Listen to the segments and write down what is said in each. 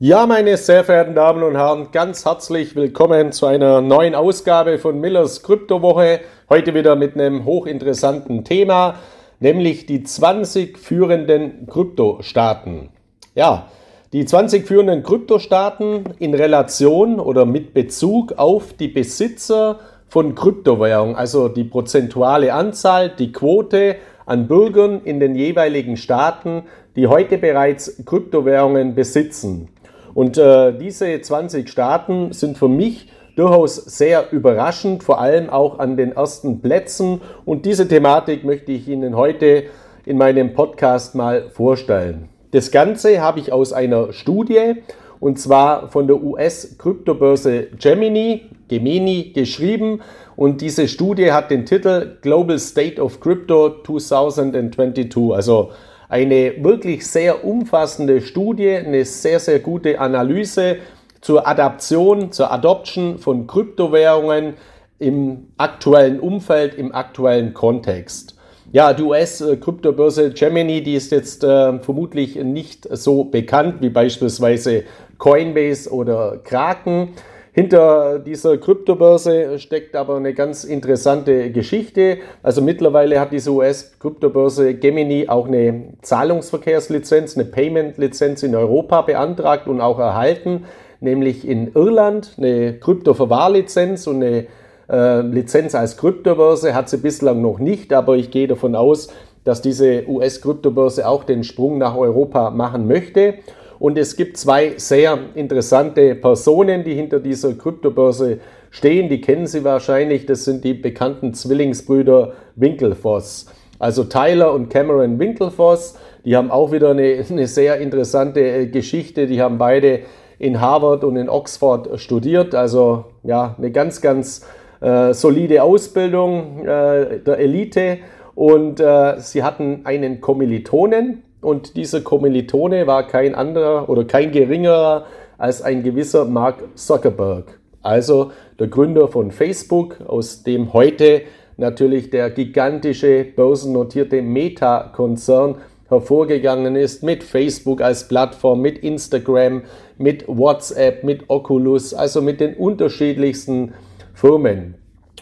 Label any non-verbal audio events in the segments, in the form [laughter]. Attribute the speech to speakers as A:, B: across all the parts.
A: Ja, meine sehr verehrten Damen und Herren, ganz herzlich willkommen zu einer neuen Ausgabe von Millers Kryptowoche. Heute wieder mit einem hochinteressanten Thema, nämlich die 20 führenden Kryptostaaten. Ja, die 20 führenden Kryptostaaten in Relation oder mit Bezug auf die Besitzer von Kryptowährungen, also die prozentuale Anzahl, die Quote an Bürgern in den jeweiligen Staaten, die heute bereits Kryptowährungen besitzen. Und äh, diese 20 Staaten sind für mich durchaus sehr überraschend, vor allem auch an den ersten Plätzen. Und diese Thematik möchte ich Ihnen heute in meinem Podcast mal vorstellen. Das Ganze habe ich aus einer Studie und zwar von der US-Kryptobörse Gemini, Gemini geschrieben. Und diese Studie hat den Titel Global State of Crypto 2022, also eine wirklich sehr umfassende Studie, eine sehr, sehr gute Analyse zur Adaption, zur Adoption von Kryptowährungen im aktuellen Umfeld, im aktuellen Kontext. Ja, die US-Kryptobörse Gemini, die ist jetzt äh, vermutlich nicht so bekannt wie beispielsweise Coinbase oder Kraken. Hinter dieser Kryptobörse steckt aber eine ganz interessante Geschichte. Also mittlerweile hat diese US-Kryptobörse Gemini auch eine Zahlungsverkehrslizenz, eine Payment-Lizenz in Europa beantragt und auch erhalten, nämlich in Irland eine Kryptoverwahrlizenz und eine äh, Lizenz als Kryptobörse hat sie bislang noch nicht, aber ich gehe davon aus, dass diese US-Kryptobörse auch den Sprung nach Europa machen möchte. Und es gibt zwei sehr interessante Personen, die hinter dieser Kryptobörse stehen. Die kennen Sie wahrscheinlich. Das sind die bekannten Zwillingsbrüder Winklevoss. Also Tyler und Cameron Winklevoss. Die haben auch wieder eine, [laughs] eine sehr interessante äh, Geschichte. Die haben beide in Harvard und in Oxford studiert. Also ja, eine ganz, ganz äh, solide Ausbildung äh, der Elite. Und äh, sie hatten einen Kommilitonen, und dieser Kommilitone war kein anderer oder kein geringerer als ein gewisser Mark Zuckerberg, also der Gründer von Facebook, aus dem heute natürlich der gigantische börsennotierte Meta-Konzern hervorgegangen ist, mit Facebook als Plattform, mit Instagram, mit WhatsApp, mit Oculus, also mit den unterschiedlichsten Firmen.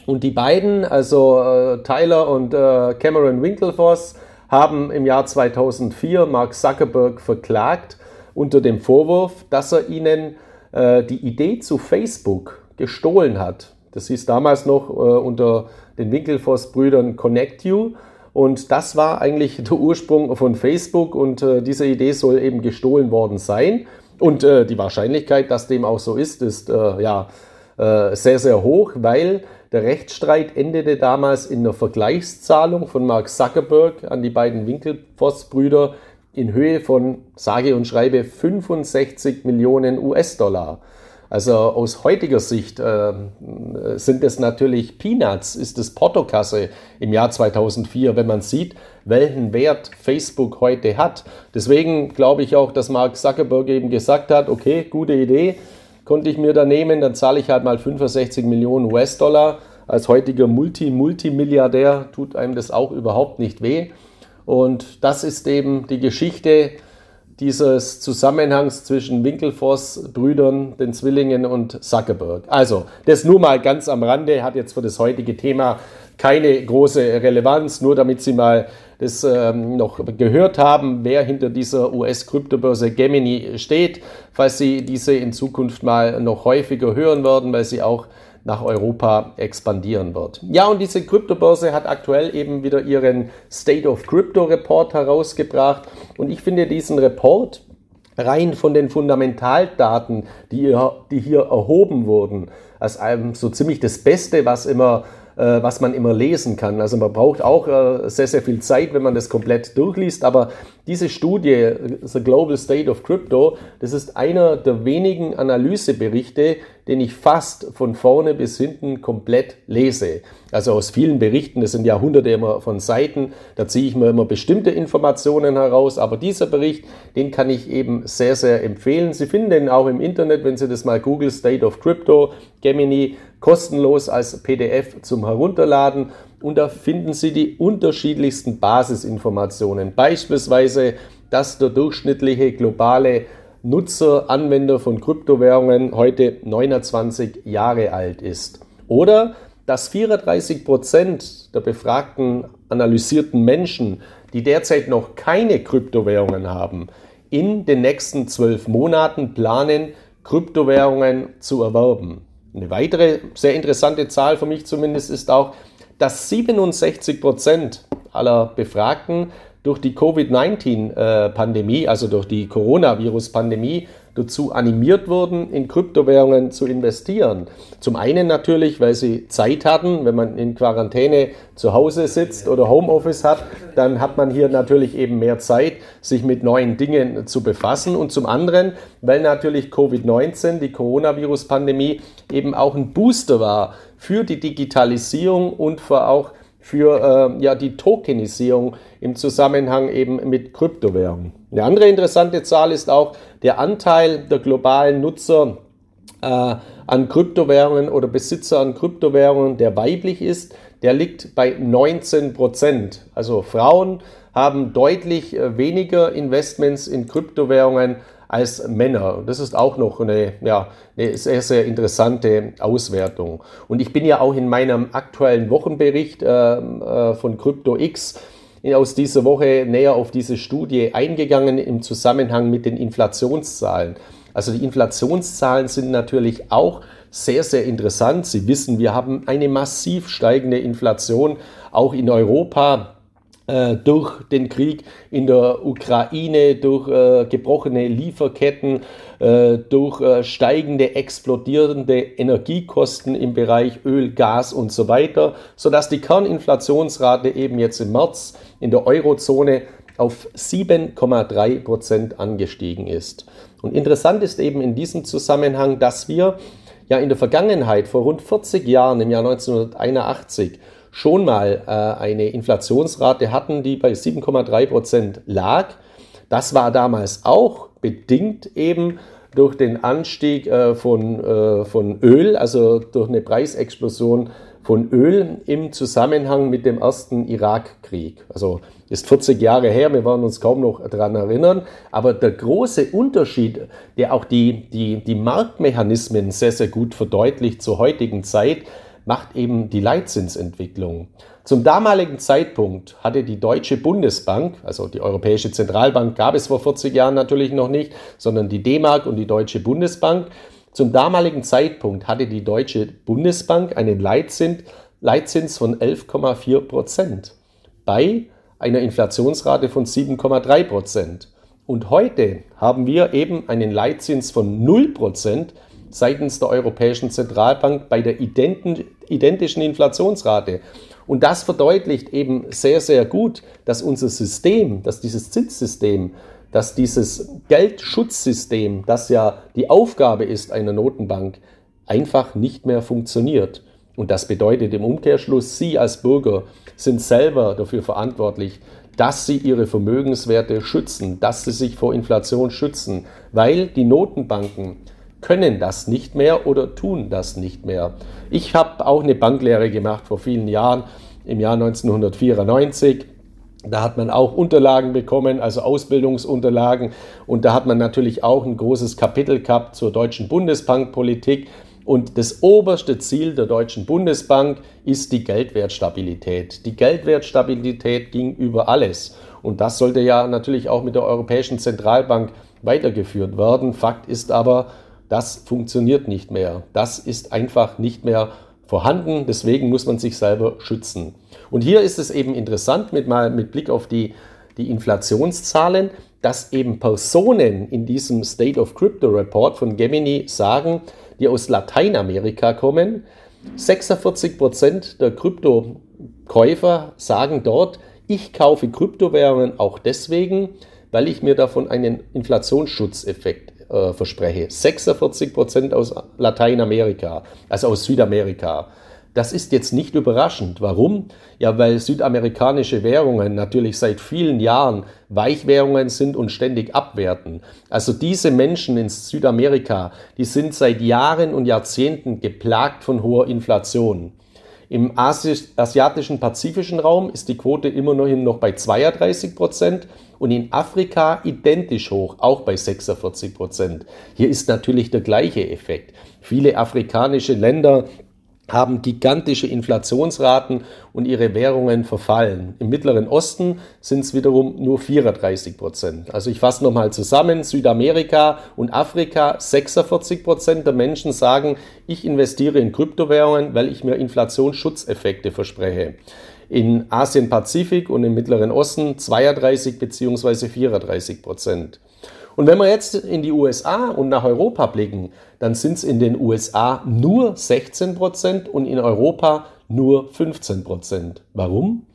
A: Und die beiden, also äh, Tyler und äh, Cameron Winklevoss, haben im Jahr 2004 Mark Zuckerberg verklagt unter dem Vorwurf, dass er ihnen äh, die Idee zu Facebook gestohlen hat. Das hieß damals noch äh, unter den Winkelfoss-Brüdern Connect You. Und das war eigentlich [laughs] der Ursprung von Facebook und äh, diese Idee soll eben gestohlen worden sein. Und äh, die Wahrscheinlichkeit, dass dem auch so ist, ist äh, ja äh, sehr, sehr hoch, weil der Rechtsstreit endete damals in der Vergleichszahlung von Mark Zuckerberg an die beiden Winkelfoss-Brüder in Höhe von, sage und schreibe, 65 Millionen US-Dollar. Also aus heutiger Sicht äh, sind es natürlich Peanuts, ist es Portokasse im Jahr 2004, wenn man sieht, welchen Wert Facebook heute hat. Deswegen glaube ich auch, dass Mark Zuckerberg eben gesagt hat, okay, gute Idee, konnte ich mir da nehmen, dann zahle ich halt mal 65 Millionen US-Dollar. Als heutiger Multi-Multimilliardär tut einem das auch überhaupt nicht weh. Und das ist eben die Geschichte dieses Zusammenhangs zwischen Winkelfoss, Brüdern, den Zwillingen und Zuckerberg. Also, das nur mal ganz am Rande, hat jetzt für das heutige Thema keine große Relevanz, nur damit Sie mal das ähm, noch gehört haben, wer hinter dieser US-Kryptobörse Gemini steht, falls Sie diese in Zukunft mal noch häufiger hören werden, weil sie auch nach Europa expandieren wird. Ja, und diese Kryptobörse hat aktuell eben wieder ihren State of Crypto Report herausgebracht und ich finde diesen Report rein von den Fundamentaldaten, die hier, die hier erhoben wurden, als so ziemlich das Beste, was immer was man immer lesen kann. Also man braucht auch äh, sehr, sehr viel Zeit, wenn man das komplett durchliest. Aber diese Studie, The Global State of Crypto, das ist einer der wenigen Analyseberichte, den ich fast von vorne bis hinten komplett lese. Also aus vielen Berichten, das sind ja hunderte immer von Seiten, da ziehe ich mir immer bestimmte Informationen heraus, aber dieser Bericht, den kann ich eben sehr, sehr empfehlen. Sie finden den auch im Internet, wenn Sie das mal Google State of Crypto, Gemini, kostenlos als PDF zum Herunterladen und da finden Sie die unterschiedlichsten Basisinformationen. Beispielsweise, dass der durchschnittliche globale Nutzer, Anwender von Kryptowährungen heute 29 Jahre alt ist. Oder dass 34 Prozent der befragten, analysierten Menschen, die derzeit noch keine Kryptowährungen haben, in den nächsten zwölf Monaten planen, Kryptowährungen zu erwerben. Eine weitere sehr interessante Zahl für mich zumindest ist auch, dass 67 Prozent aller Befragten durch die Covid-19-Pandemie, also durch die Coronavirus-Pandemie, dazu animiert wurden, in Kryptowährungen zu investieren. Zum einen natürlich, weil sie Zeit hatten, wenn man in Quarantäne zu Hause sitzt oder Homeoffice hat, dann hat man hier natürlich eben mehr Zeit, sich mit neuen Dingen zu befassen. Und zum anderen, weil natürlich Covid-19, die Coronavirus-Pandemie, eben auch ein Booster war für die Digitalisierung und für auch für äh, ja, die Tokenisierung im Zusammenhang eben mit Kryptowährungen. Eine andere interessante Zahl ist auch der Anteil der globalen Nutzer äh, an Kryptowährungen oder Besitzer an Kryptowährungen, der weiblich ist, der liegt bei 19 Prozent. Also Frauen haben deutlich äh, weniger Investments in Kryptowährungen als Männer. Das ist auch noch eine, ja, eine sehr, sehr interessante Auswertung. Und ich bin ja auch in meinem aktuellen Wochenbericht äh, äh, von CryptoX aus dieser Woche näher auf diese Studie eingegangen im Zusammenhang mit den Inflationszahlen. Also die Inflationszahlen sind natürlich auch sehr, sehr interessant. Sie wissen, wir haben eine massiv steigende Inflation auch in Europa. Äh, durch den Krieg in der Ukraine, durch äh, gebrochene Lieferketten, äh, durch äh, steigende, explodierende Energiekosten im Bereich Öl, Gas und so weiter, sodass die Kerninflationsrate eben jetzt im März in der Eurozone auf 7,3 Prozent angestiegen ist. Und interessant ist eben in diesem Zusammenhang, dass wir ja in der Vergangenheit vor rund 40 Jahren, im Jahr 1981, schon mal äh, eine Inflationsrate hatten, die bei 7,3 Prozent lag. Das war damals auch bedingt eben durch den Anstieg äh, von, äh, von Öl, also durch eine Preisexplosion von Öl im Zusammenhang mit dem ersten Irakkrieg. Also ist 40 Jahre her, wir werden uns kaum noch daran erinnern. Aber der große Unterschied, der auch die, die, die Marktmechanismen sehr, sehr gut verdeutlicht zur heutigen Zeit, macht eben die Leitzinsentwicklung. Zum damaligen Zeitpunkt hatte die Deutsche Bundesbank, also die Europäische Zentralbank gab es vor 40 Jahren natürlich noch nicht, sondern die D-Mark und die Deutsche Bundesbank. Zum damaligen Zeitpunkt hatte die Deutsche Bundesbank einen Leitzins, Leitzins von 11,4 Prozent bei einer Inflationsrate von 7,3 Prozent. Und heute haben wir eben einen Leitzins von 0 Prozent seitens der Europäischen Zentralbank bei der identischen Inflationsrate. Und das verdeutlicht eben sehr, sehr gut, dass unser System, dass dieses Zinssystem, dass dieses Geldschutzsystem, das ja die Aufgabe ist einer Notenbank, einfach nicht mehr funktioniert. Und das bedeutet im Umkehrschluss, Sie als Bürger sind selber dafür verantwortlich, dass Sie Ihre Vermögenswerte schützen, dass Sie sich vor Inflation schützen, weil die Notenbanken können das nicht mehr oder tun das nicht mehr. Ich habe auch eine Banklehre gemacht vor vielen Jahren, im Jahr 1994. Da hat man auch Unterlagen bekommen, also Ausbildungsunterlagen. Und da hat man natürlich auch ein großes Kapitel gehabt zur deutschen Bundesbankpolitik. Und das oberste Ziel der Deutschen Bundesbank ist die Geldwertstabilität. Die Geldwertstabilität ging über alles. Und das sollte ja natürlich auch mit der Europäischen Zentralbank weitergeführt werden. Fakt ist aber, das funktioniert nicht mehr. Das ist einfach nicht mehr vorhanden. Deswegen muss man sich selber schützen. Und hier ist es eben interessant, mit, mal, mit Blick auf die, die Inflationszahlen, dass eben Personen in diesem State of Crypto Report von Gemini sagen, die aus Lateinamerika kommen. 46 Prozent der Kryptokäufer sagen dort, ich kaufe Kryptowährungen auch deswegen, weil ich mir davon einen Inflationsschutzeffekt äh, verspreche. 46 Prozent aus Lateinamerika, also aus Südamerika. Das ist jetzt nicht überraschend. Warum? Ja, weil südamerikanische Währungen natürlich seit vielen Jahren Weichwährungen sind und ständig abwerten. Also diese Menschen in Südamerika, die sind seit Jahren und Jahrzehnten geplagt von hoher Inflation. Im asiatischen Pazifischen Raum ist die Quote immer noch bei 32 Prozent und in Afrika identisch hoch, auch bei 46 Prozent. Hier ist natürlich der gleiche Effekt. Viele afrikanische Länder haben gigantische Inflationsraten und ihre Währungen verfallen. Im Mittleren Osten sind es wiederum nur 34 Prozent. Also ich fasse nochmal zusammen, Südamerika und Afrika, 46 Prozent der Menschen sagen, ich investiere in Kryptowährungen, weil ich mir Inflationsschutzeffekte verspreche. In Asien-Pazifik und im Mittleren Osten 32 bzw. 34 Prozent. Und wenn wir jetzt in die USA und nach Europa blicken, dann sind es in den USA nur 16 Prozent und in Europa nur 15 Prozent. Warum?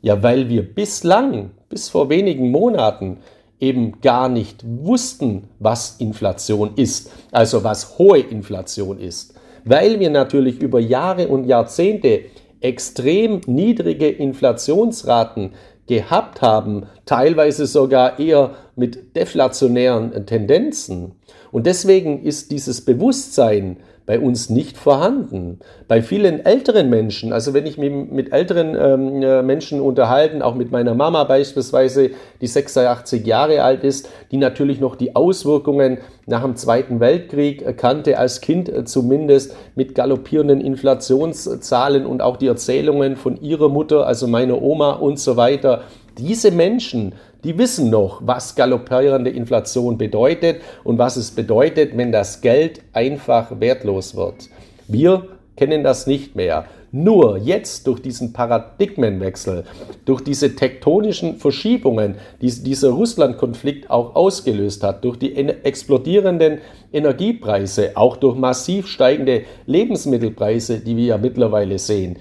A: Ja, weil wir bislang, bis vor wenigen Monaten, eben gar nicht wussten, was Inflation ist, also was hohe Inflation ist. Weil wir natürlich über Jahre und Jahrzehnte extrem niedrige Inflationsraten gehabt haben, teilweise sogar eher mit deflationären Tendenzen. Und deswegen ist dieses Bewusstsein bei uns nicht vorhanden. Bei vielen älteren Menschen, also wenn ich mich mit älteren ähm, äh, Menschen unterhalten, auch mit meiner Mama beispielsweise, die 86 Jahre alt ist, die natürlich noch die Auswirkungen nach dem Zweiten Weltkrieg kannte, als Kind äh, zumindest mit galoppierenden Inflationszahlen und auch die Erzählungen von ihrer Mutter, also meiner Oma und so weiter. Diese Menschen die wissen noch, was galoppierende Inflation bedeutet und was es bedeutet, wenn das Geld einfach wertlos wird. Wir kennen das nicht mehr. Nur jetzt durch diesen Paradigmenwechsel, durch diese tektonischen Verschiebungen, die dieser Russland-Konflikt auch ausgelöst hat, durch die explodierenden Energiepreise, auch durch massiv steigende Lebensmittelpreise, die wir ja mittlerweile sehen,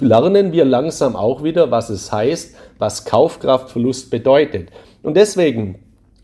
A: lernen wir langsam auch wieder, was es heißt, was Kaufkraftverlust bedeutet. Und deswegen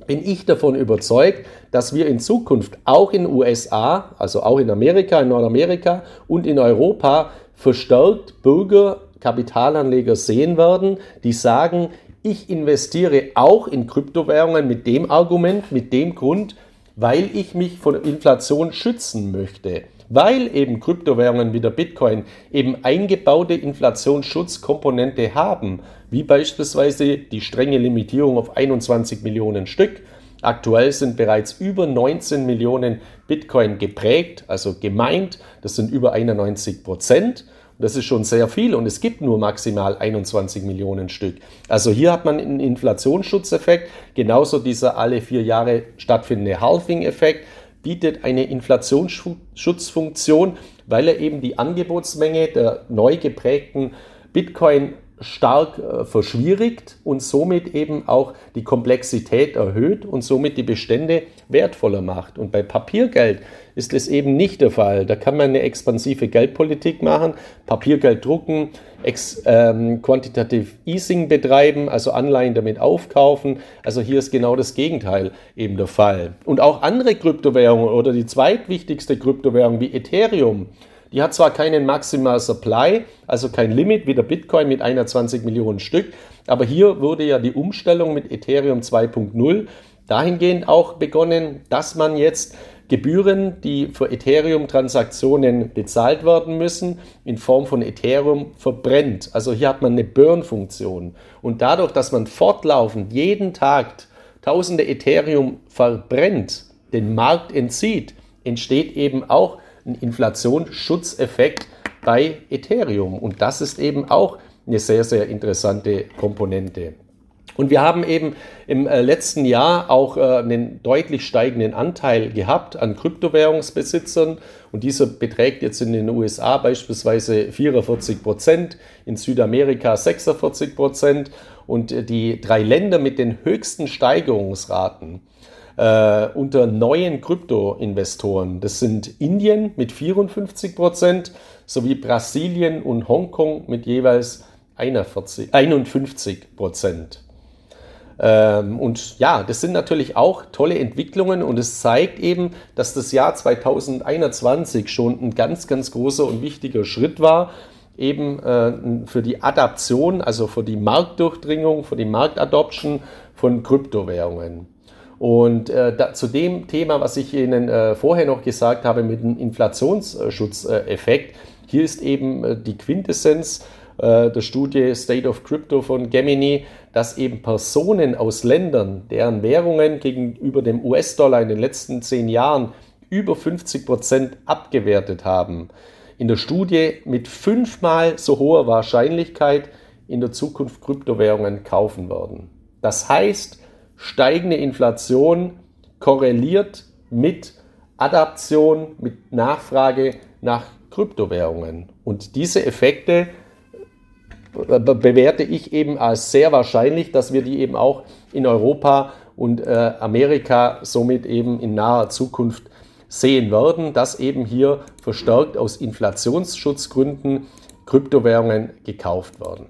A: bin ich davon überzeugt, dass wir in Zukunft auch in USA, also auch in Amerika, in Nordamerika und in Europa verstärkt Bürger, Kapitalanleger sehen werden, die sagen, ich investiere auch in Kryptowährungen mit dem Argument, mit dem Grund, weil ich mich von Inflation schützen möchte weil eben Kryptowährungen wie der Bitcoin eben eingebaute Inflationsschutzkomponente haben, wie beispielsweise die strenge Limitierung auf 21 Millionen Stück. Aktuell sind bereits über 19 Millionen Bitcoin geprägt, also gemeint. Das sind über 91 Prozent. Das ist schon sehr viel und es gibt nur maximal 21 Millionen Stück. Also hier hat man einen Inflationsschutzeffekt, genauso dieser alle vier Jahre stattfindende Halving-Effekt bietet eine Inflationsschutzfunktion, weil er eben die Angebotsmenge der neu geprägten Bitcoin stark äh, verschwierigt und somit eben auch die Komplexität erhöht und somit die Bestände wertvoller macht. Und bei Papiergeld ist es eben nicht der Fall. Da kann man eine expansive Geldpolitik machen, Papiergeld drucken, ex, ähm, Quantitative Easing betreiben, also Anleihen damit aufkaufen. Also hier ist genau das Gegenteil eben der Fall. Und auch andere Kryptowährungen oder die zweitwichtigste Kryptowährung wie Ethereum, die hat zwar keinen Maximal Supply, also kein Limit wie der Bitcoin mit 21 Millionen Stück, aber hier wurde ja die Umstellung mit Ethereum 2.0 dahingehend auch begonnen, dass man jetzt Gebühren, die für Ethereum-Transaktionen bezahlt werden müssen, in Form von Ethereum verbrennt. Also hier hat man eine Burn-Funktion. Und dadurch, dass man fortlaufend jeden Tag tausende Ethereum verbrennt, den Markt entzieht, entsteht eben auch ein Inflationsschutzeffekt bei Ethereum. Und das ist eben auch eine sehr, sehr interessante Komponente. Und wir haben eben im äh, letzten Jahr auch äh, einen deutlich steigenden Anteil gehabt an Kryptowährungsbesitzern. Und dieser beträgt jetzt in den USA beispielsweise 44 Prozent, in Südamerika 46 Prozent. Und äh, die drei Länder mit den höchsten Steigerungsraten äh, unter neuen Kryptoinvestoren, das sind Indien mit 54 Prozent sowie Brasilien und Hongkong mit jeweils 41, 51 Prozent. Ähm, und ja, das sind natürlich auch tolle Entwicklungen und es zeigt eben, dass das Jahr 2021 schon ein ganz, ganz großer und wichtiger Schritt war, eben äh, für die Adaption, also für die Marktdurchdringung, für die Marktadoption von Kryptowährungen. Und äh, da, zu dem Thema, was ich Ihnen äh, vorher noch gesagt habe mit dem Inflationsschutzeffekt, hier ist eben äh, die Quintessenz, äh, der Studie State of Crypto von Gemini, dass eben Personen aus Ländern, deren Währungen gegenüber dem US-Dollar in den letzten zehn Jahren über 50 Prozent abgewertet haben, in der Studie mit fünfmal so hoher Wahrscheinlichkeit in der Zukunft Kryptowährungen kaufen werden. Das heißt, steigende Inflation korreliert mit Adaption, mit Nachfrage nach Kryptowährungen. Und diese Effekte bewerte ich eben als sehr wahrscheinlich, dass wir die eben auch in Europa und äh, Amerika somit eben in naher Zukunft sehen werden, dass eben hier verstärkt aus Inflationsschutzgründen Kryptowährungen gekauft werden.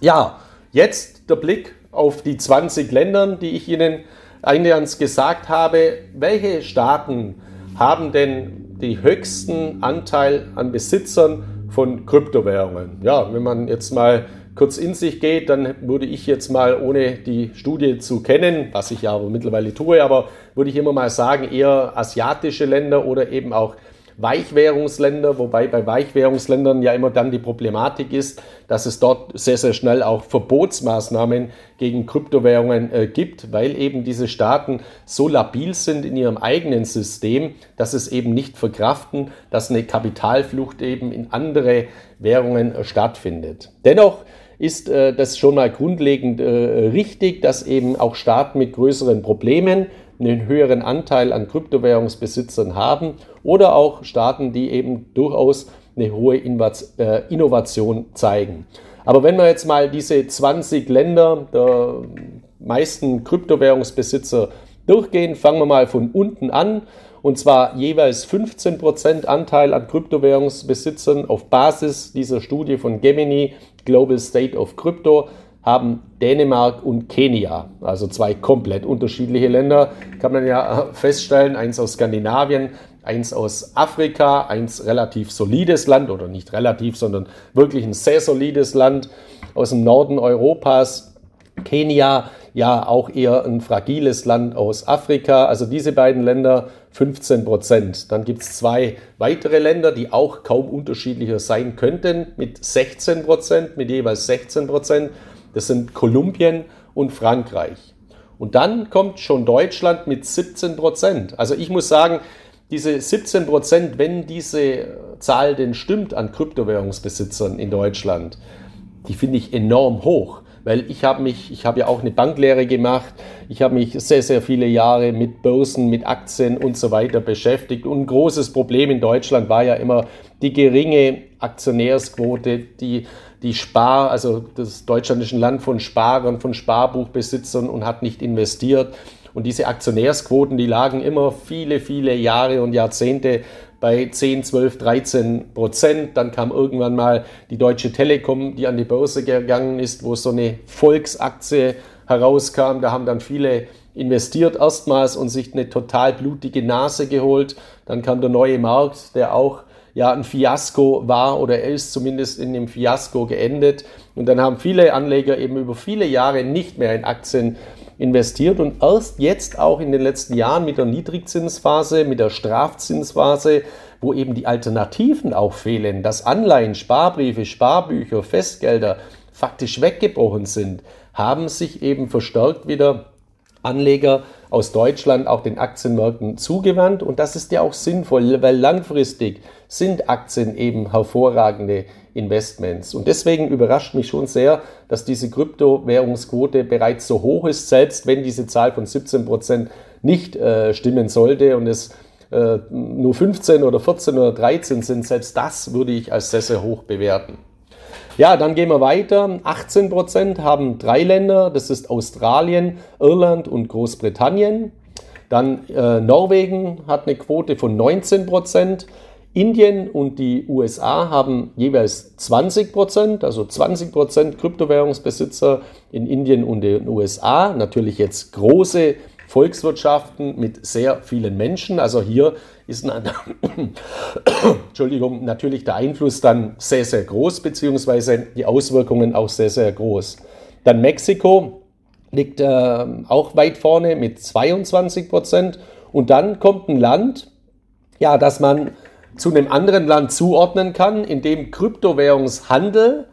A: Ja, jetzt der Blick auf die 20 Länder, die ich Ihnen eingangs gesagt habe. Welche Staaten haben denn den höchsten Anteil an Besitzern von Kryptowährungen? Ja, wenn man jetzt mal kurz in sich geht, dann würde ich jetzt mal, ohne die Studie zu kennen, was ich ja aber mittlerweile tue, aber würde ich immer mal sagen, eher asiatische Länder oder eben auch Weichwährungsländer, wobei bei Weichwährungsländern ja immer dann die Problematik ist, dass es dort sehr, sehr schnell auch Verbotsmaßnahmen gegen Kryptowährungen äh, gibt, weil eben diese Staaten so labil sind in ihrem eigenen System, dass es eben nicht verkraften, dass eine Kapitalflucht eben in andere Währungen äh, stattfindet. Dennoch ist äh, das schon mal grundlegend äh, richtig, dass eben auch Staaten mit größeren Problemen einen höheren Anteil an Kryptowährungsbesitzern haben oder auch Staaten, die eben durchaus eine hohe äh, Innovation zeigen. Aber wenn wir jetzt mal diese 20 Länder der meisten Kryptowährungsbesitzer durchgehen, fangen wir mal von unten an. Und zwar jeweils 15% Anteil an Kryptowährungsbesitzern auf Basis dieser Studie von Gemini Global State of Crypto haben Dänemark und Kenia, also zwei komplett unterschiedliche Länder, kann man ja feststellen, eins aus Skandinavien, eins aus Afrika, eins relativ solides Land oder nicht relativ, sondern wirklich ein sehr solides Land aus dem Norden Europas. Kenia ja auch eher ein fragiles Land aus Afrika. Also diese beiden Länder 15 Prozent. Dann gibt es zwei weitere Länder, die auch kaum unterschiedlicher sein könnten, mit 16 Prozent, mit jeweils 16 Prozent. Das sind Kolumbien und Frankreich. Und dann kommt schon Deutschland mit 17 Prozent. Also ich muss sagen, diese 17 Prozent, wenn diese Zahl denn stimmt an Kryptowährungsbesitzern in Deutschland, die finde ich enorm hoch weil ich habe mich, ich habe ja auch eine Banklehre gemacht, ich habe mich sehr, sehr viele Jahre mit Börsen, mit Aktien und so weiter beschäftigt und ein großes Problem in Deutschland war ja immer die geringe Aktionärsquote, die, die Spar, also das Deutschland ist ein Land von Sparern, von Sparbuchbesitzern und hat nicht investiert. Und diese Aktionärsquoten, die lagen immer viele, viele Jahre und Jahrzehnte bei 10, 12, 13 Prozent. Dann kam irgendwann mal die Deutsche Telekom, die an die Börse gegangen ist, wo so eine Volksaktie herauskam. Da haben dann viele investiert erstmals und sich eine total blutige Nase geholt. Dann kam der neue Markt, der auch ja ein Fiasko war oder er ist zumindest in dem Fiasko geendet. Und dann haben viele Anleger eben über viele Jahre nicht mehr in Aktien investiert und erst jetzt auch in den letzten Jahren mit der Niedrigzinsphase, mit der Strafzinsphase, wo eben die Alternativen auch fehlen, dass Anleihen, Sparbriefe, Sparbücher, Festgelder faktisch weggebrochen sind, haben sich eben verstärkt wieder Anleger aus Deutschland auch den Aktienmärkten zugewandt. Und das ist ja auch sinnvoll, weil langfristig sind Aktien eben hervorragende Investments. Und deswegen überrascht mich schon sehr, dass diese Kryptowährungsquote bereits so hoch ist, selbst wenn diese Zahl von 17 Prozent nicht äh, stimmen sollte und es äh, nur 15 oder 14 oder 13 sind, selbst das würde ich als sehr, sehr hoch bewerten. Ja, dann gehen wir weiter. 18 Prozent haben drei Länder, das ist Australien, Irland und Großbritannien. Dann äh, Norwegen hat eine Quote von 19 Prozent. Indien und die USA haben jeweils 20 Prozent, also 20 Prozent Kryptowährungsbesitzer in Indien und den USA. Natürlich jetzt große Volkswirtschaften mit sehr vielen Menschen. Also hier ist ein, [coughs] Entschuldigung, natürlich der Einfluss dann sehr, sehr groß, beziehungsweise die Auswirkungen auch sehr, sehr groß. Dann Mexiko liegt äh, auch weit vorne mit 22 Prozent. Und dann kommt ein Land, ja, das man zu einem anderen Land zuordnen kann, in dem Kryptowährungshandel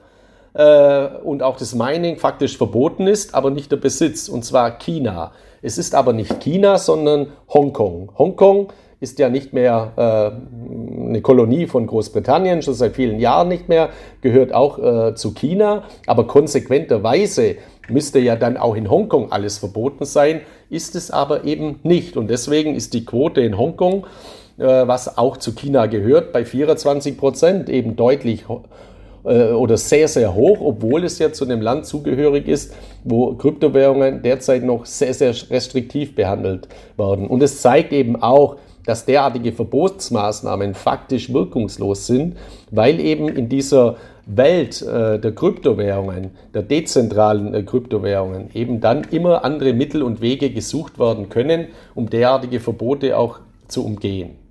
A: äh, und auch das Mining faktisch verboten ist, aber nicht der Besitz, und zwar China. Es ist aber nicht China, sondern Hongkong. Hongkong ist ja nicht mehr äh, eine Kolonie von Großbritannien, schon seit vielen Jahren nicht mehr, gehört auch äh, zu China, aber konsequenterweise müsste ja dann auch in Hongkong alles verboten sein, ist es aber eben nicht. Und deswegen ist die Quote in Hongkong, äh, was auch zu China gehört, bei 24 Prozent eben deutlich äh, oder sehr, sehr hoch, obwohl es ja zu einem Land zugehörig ist, wo Kryptowährungen derzeit noch sehr, sehr restriktiv behandelt werden. Und es zeigt eben auch, dass derartige Verbotsmaßnahmen faktisch wirkungslos sind, weil eben in dieser Welt äh, der Kryptowährungen, der dezentralen äh, Kryptowährungen, eben dann immer andere Mittel und Wege gesucht werden können, um derartige Verbote auch zu umgehen.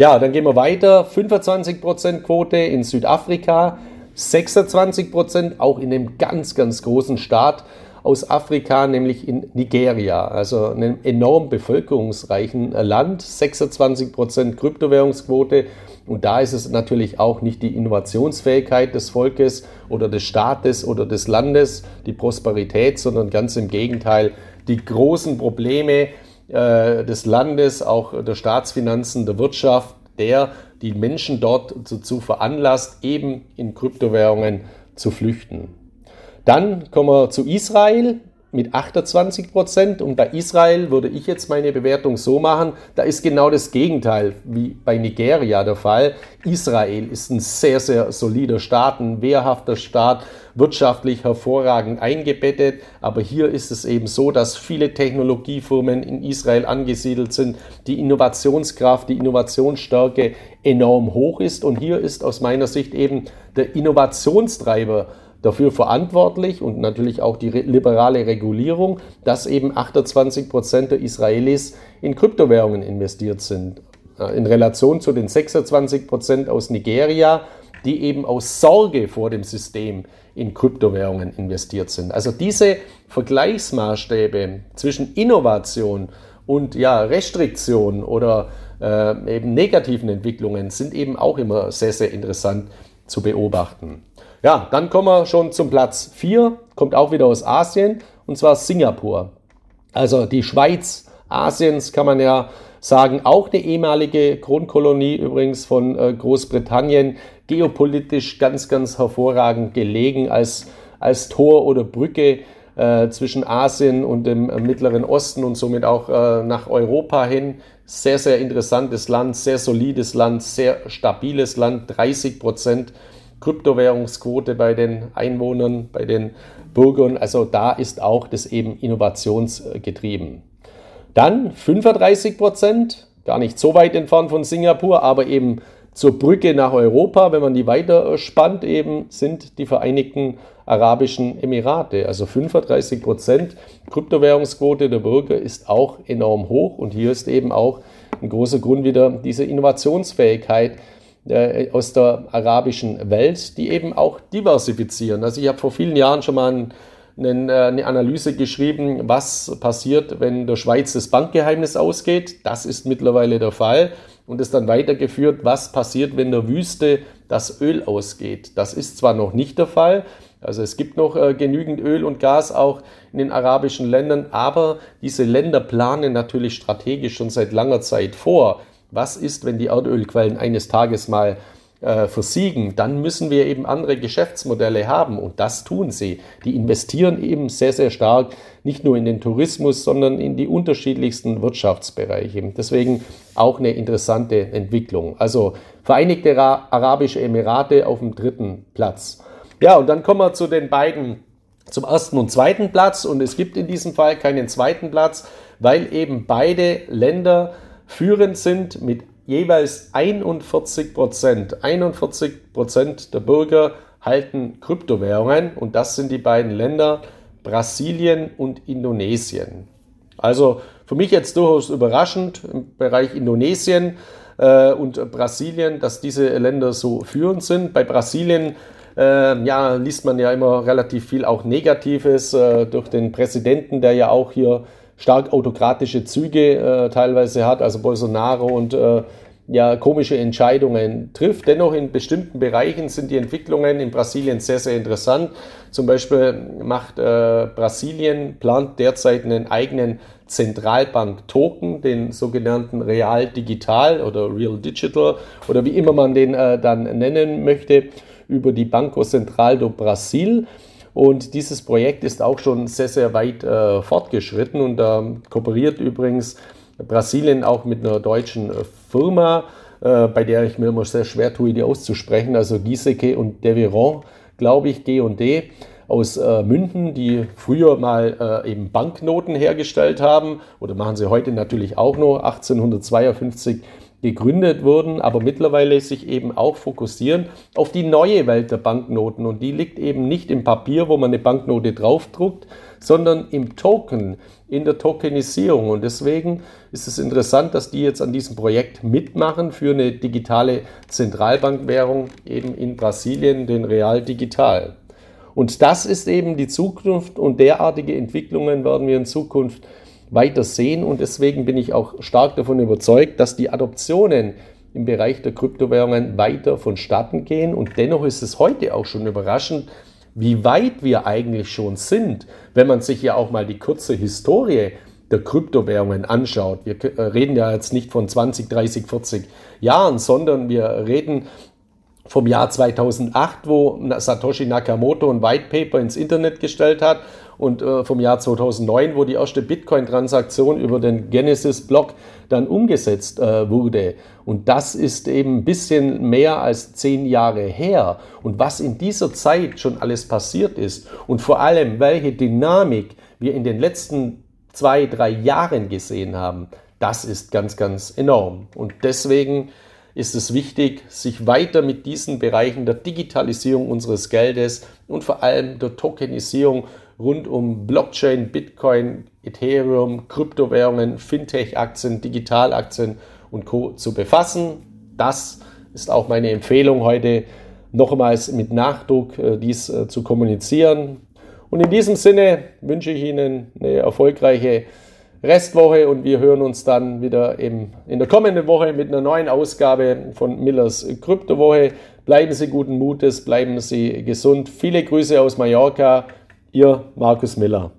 A: Ja, dann gehen wir weiter. 25% Quote in Südafrika, 26% auch in einem ganz, ganz großen Staat aus Afrika, nämlich in Nigeria, also einem enorm bevölkerungsreichen Land, 26% Kryptowährungsquote. Und da ist es natürlich auch nicht die Innovationsfähigkeit des Volkes oder des Staates oder des Landes, die Prosperität, sondern ganz im Gegenteil die großen Probleme, äh, des Landes, auch der Staatsfinanzen, der Wirtschaft, der die Menschen dort dazu veranlasst, eben in Kryptowährungen zu flüchten. Dann kommen wir zu Israel mit 28 Prozent. Und bei Israel würde ich jetzt meine Bewertung so machen, da ist genau das Gegenteil wie bei Nigeria der Fall. Israel ist ein sehr, sehr solider Staat, ein wehrhafter Staat, wirtschaftlich hervorragend eingebettet. Aber hier ist es eben so, dass viele Technologiefirmen in Israel angesiedelt sind, die Innovationskraft, die Innovationsstärke enorm hoch ist. Und hier ist aus meiner Sicht eben der Innovationstreiber dafür verantwortlich und natürlich auch die liberale Regulierung, dass eben 28 Prozent der Israelis in Kryptowährungen investiert sind. Äh, in Relation zu den 26 Prozent aus Nigeria, die eben aus Sorge vor dem System in Kryptowährungen investiert sind. Also diese Vergleichsmaßstäbe zwischen Innovation und ja, Restriktion oder äh, eben negativen Entwicklungen sind eben auch immer sehr, sehr interessant zu beobachten. Ja, dann kommen wir schon zum Platz 4, kommt auch wieder aus Asien, und zwar Singapur. Also die Schweiz Asiens kann man ja sagen, auch eine ehemalige Kronkolonie übrigens von äh, Großbritannien, geopolitisch ganz, ganz hervorragend gelegen als, als Tor oder Brücke äh, zwischen Asien und dem äh, Mittleren Osten und somit auch äh, nach Europa hin. Sehr, sehr interessantes Land, sehr solides Land, sehr stabiles Land, 30 Prozent Kryptowährungsquote bei den Einwohnern, bei den Bürgern. Also da ist auch das eben innovationsgetrieben. Dann 35 Prozent, gar nicht so weit entfernt von Singapur, aber eben zur Brücke nach Europa, wenn man die weiter spannt, eben sind die Vereinigten Arabischen Emirate. Also 35 Prozent Kryptowährungsquote der Bürger ist auch enorm hoch und hier ist eben auch ein großer Grund wieder diese Innovationsfähigkeit äh, aus der arabischen Welt, die eben auch diversifizieren. Also ich habe vor vielen Jahren schon mal ein, einen, äh, eine Analyse geschrieben, was passiert, wenn der Schweiz das Bankgeheimnis ausgeht. Das ist mittlerweile der Fall. Und es dann weitergeführt, was passiert, wenn der Wüste das Öl ausgeht. Das ist zwar noch nicht der Fall, also es gibt noch äh, genügend Öl und Gas auch in den arabischen Ländern, aber diese Länder planen natürlich strategisch schon seit langer Zeit vor. Was ist, wenn die Erdölquellen eines Tages mal äh, versiegen? Dann müssen wir eben andere Geschäftsmodelle haben und das tun sie. Die investieren eben sehr, sehr stark nicht nur in den Tourismus, sondern in die unterschiedlichsten Wirtschaftsbereiche. Deswegen auch eine interessante Entwicklung. Also Vereinigte Arabische Emirate auf dem dritten Platz. Ja, und dann kommen wir zu den beiden zum ersten und zweiten Platz und es gibt in diesem Fall keinen zweiten Platz, weil eben beide Länder Führend sind mit jeweils 41 Prozent. 41 Prozent der Bürger halten Kryptowährungen und das sind die beiden Länder Brasilien und Indonesien. Also für mich jetzt durchaus überraschend im Bereich Indonesien äh, und Brasilien, dass diese Länder so führend sind. Bei Brasilien äh, ja, liest man ja immer relativ viel auch Negatives äh, durch den Präsidenten, der ja auch hier stark autokratische Züge äh, teilweise hat, also Bolsonaro und äh, ja komische Entscheidungen trifft. Dennoch in bestimmten Bereichen sind die Entwicklungen in Brasilien sehr, sehr interessant. Zum Beispiel macht äh, Brasilien, plant derzeit einen eigenen Zentralbank-Token, den sogenannten Real Digital oder Real Digital oder wie immer man den äh, dann nennen möchte, über die Banco Central do Brasil. Und dieses Projekt ist auch schon sehr, sehr weit äh, fortgeschritten und da äh, kooperiert übrigens Brasilien auch mit einer deutschen äh, Firma, äh, bei der ich mir immer sehr schwer tue, die auszusprechen, also Giesecke und Deveron, glaube ich, G&D aus äh, München, die früher mal äh, eben Banknoten hergestellt haben. Oder machen sie heute natürlich auch noch. 1852 gegründet wurden, aber mittlerweile sich eben auch fokussieren auf die neue Welt der Banknoten. Und die liegt eben nicht im Papier, wo man eine Banknote draufdruckt, sondern im Token, in der Tokenisierung. Und deswegen ist es interessant, dass die jetzt an diesem Projekt mitmachen für eine digitale Zentralbankwährung eben in Brasilien, den Real Digital. Und das ist eben die Zukunft und derartige Entwicklungen werden wir in Zukunft weiter sehen. Und deswegen bin ich auch stark davon überzeugt, dass die Adoptionen im Bereich der Kryptowährungen weiter vonstatten gehen. Und dennoch ist es heute auch schon überraschend, wie weit wir eigentlich schon sind, wenn man sich ja auch mal die kurze Historie der Kryptowährungen anschaut. Wir äh, reden ja jetzt nicht von 20, 30, 40 Jahren, sondern wir reden vom Jahr 2008, wo Satoshi Nakamoto ein White Paper ins Internet gestellt hat und äh, vom Jahr 2009, wo die erste Bitcoin-Transaktion über den Genesis-Block dann umgesetzt äh, wurde. Und das ist eben ein bisschen mehr als zehn Jahre her. Und was in dieser Zeit schon alles passiert ist und vor allem, welche Dynamik wir in den letzten zwei, drei Jahren gesehen haben, das ist ganz, ganz enorm. Und deswegen ist es wichtig, sich weiter mit diesen Bereichen der Digitalisierung unseres Geldes und vor allem der Tokenisierung rund um Blockchain, Bitcoin, Ethereum, Kryptowährungen, Fintech-Aktien, Digitalaktien und Co. zu befassen. Das ist auch meine Empfehlung heute, nochmals mit Nachdruck äh, dies äh, zu kommunizieren. Und in diesem Sinne wünsche ich Ihnen eine erfolgreiche Restwoche und wir hören uns dann wieder im, in der kommenden Woche mit einer neuen Ausgabe von Millers Kryptowoche. Bleiben Sie guten Mutes, bleiben Sie gesund. Viele Grüße aus Mallorca. Ihr Markus Miller.